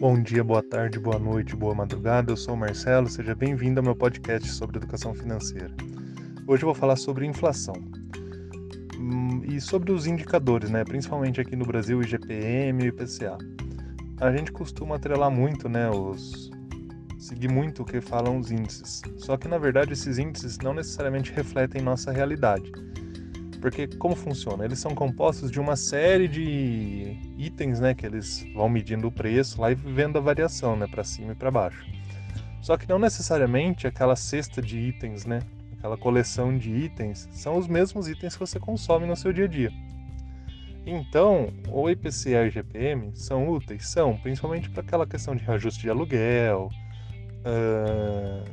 Bom dia, boa tarde, boa noite, boa madrugada. Eu sou o Marcelo, seja bem-vindo ao meu podcast sobre educação financeira. Hoje eu vou falar sobre inflação hum, e sobre os indicadores, né? principalmente aqui no Brasil, IGPM e IPCA. A gente costuma atrelar muito, né, os seguir muito o que falam os índices. Só que na verdade esses índices não necessariamente refletem nossa realidade. Porque como funciona? Eles são compostos de uma série de itens, né, que eles vão medindo o preço lá e vendo a variação, né, para cima e para baixo. Só que não necessariamente aquela cesta de itens, né, aquela coleção de itens são os mesmos itens que você consome no seu dia a dia. Então, o IPCA e o IGPM são úteis? São, principalmente para aquela questão de reajuste de aluguel, uh,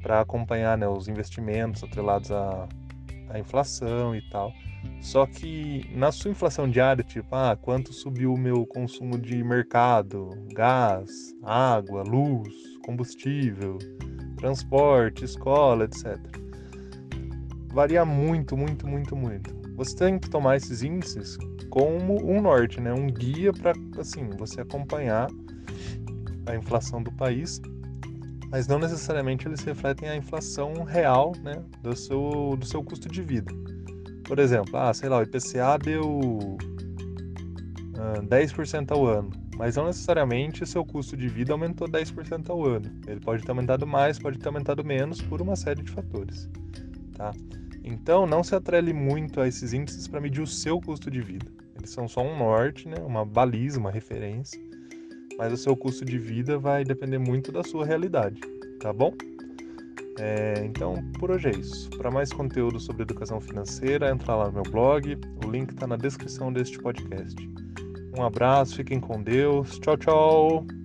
para acompanhar né, os investimentos atrelados a a inflação e tal. Só que na sua inflação diária, tipo, ah, quanto subiu o meu consumo de mercado, gás, água, luz, combustível, transporte, escola, etc. Varia muito, muito, muito, muito. Você tem que tomar esses índices como um norte, né? Um guia para assim, você acompanhar a inflação do país mas não necessariamente eles refletem a inflação real né, do, seu, do seu custo de vida. Por exemplo, ah, sei lá, o IPCA deu ah, 10% ao ano, mas não necessariamente seu custo de vida aumentou 10% ao ano. Ele pode ter aumentado mais, pode ter aumentado menos por uma série de fatores. Tá? Então, não se atrele muito a esses índices para medir o seu custo de vida. Eles são só um norte, né, uma baliza, uma referência mas o seu custo de vida vai depender muito da sua realidade, tá bom? É, então, por hoje é isso. Para mais conteúdo sobre educação financeira, entra lá no meu blog, o link está na descrição deste podcast. Um abraço, fiquem com Deus, tchau, tchau!